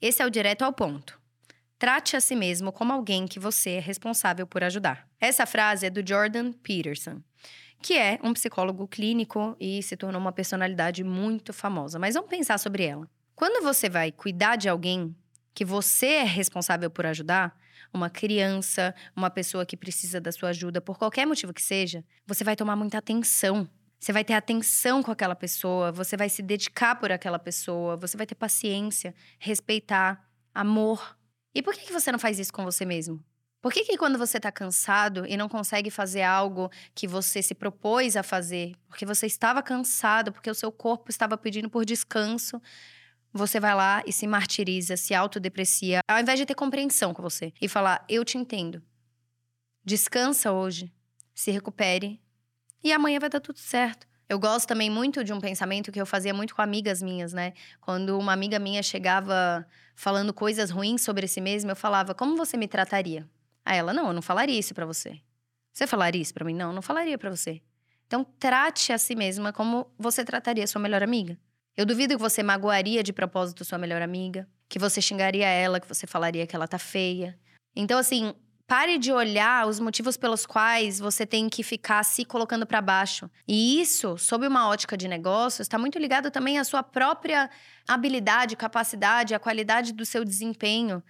Esse é o direto ao ponto. Trate a si mesmo como alguém que você é responsável por ajudar. Essa frase é do Jordan Peterson, que é um psicólogo clínico e se tornou uma personalidade muito famosa. Mas vamos pensar sobre ela. Quando você vai cuidar de alguém que você é responsável por ajudar, uma criança, uma pessoa que precisa da sua ajuda, por qualquer motivo que seja, você vai tomar muita atenção. Você vai ter atenção com aquela pessoa, você vai se dedicar por aquela pessoa, você vai ter paciência, respeitar, amor. E por que, que você não faz isso com você mesmo? Por que, que quando você está cansado e não consegue fazer algo que você se propôs a fazer, porque você estava cansado, porque o seu corpo estava pedindo por descanso, você vai lá e se martiriza, se autodeprecia, ao invés de ter compreensão com você e falar: Eu te entendo. Descansa hoje, se recupere e amanhã vai dar tudo certo. Eu gosto também muito de um pensamento que eu fazia muito com amigas minhas, né? Quando uma amiga minha chegava falando coisas ruins sobre si mesma, eu falava: "Como você me trataria?" Aí ela: "Não, eu não falaria isso para você." Você falaria isso para mim? Não, eu não falaria para você. Então trate a si mesma como você trataria sua melhor amiga. Eu duvido que você magoaria de propósito sua melhor amiga, que você xingaria ela, que você falaria que ela tá feia. Então assim, Pare de olhar os motivos pelos quais você tem que ficar se colocando para baixo. E isso, sob uma ótica de negócios, está muito ligado também à sua própria habilidade, capacidade, à qualidade do seu desempenho.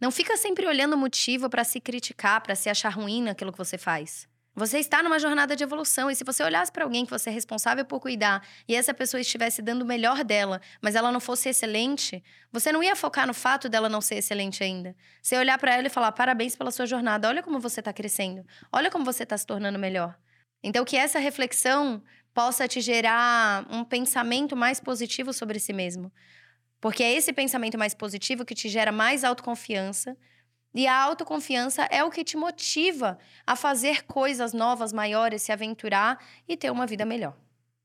Não fica sempre olhando o motivo para se criticar, para se achar ruim naquilo que você faz. Você está numa jornada de evolução e se você olhasse para alguém que você é responsável por cuidar e essa pessoa estivesse dando o melhor dela, mas ela não fosse excelente, você não ia focar no fato dela não ser excelente ainda. Você ia olhar para ela e falar: "Parabéns pela sua jornada. Olha como você está crescendo. Olha como você está se tornando melhor". Então que essa reflexão possa te gerar um pensamento mais positivo sobre si mesmo. Porque é esse pensamento mais positivo que te gera mais autoconfiança, e a autoconfiança é o que te motiva a fazer coisas novas, maiores, se aventurar e ter uma vida melhor.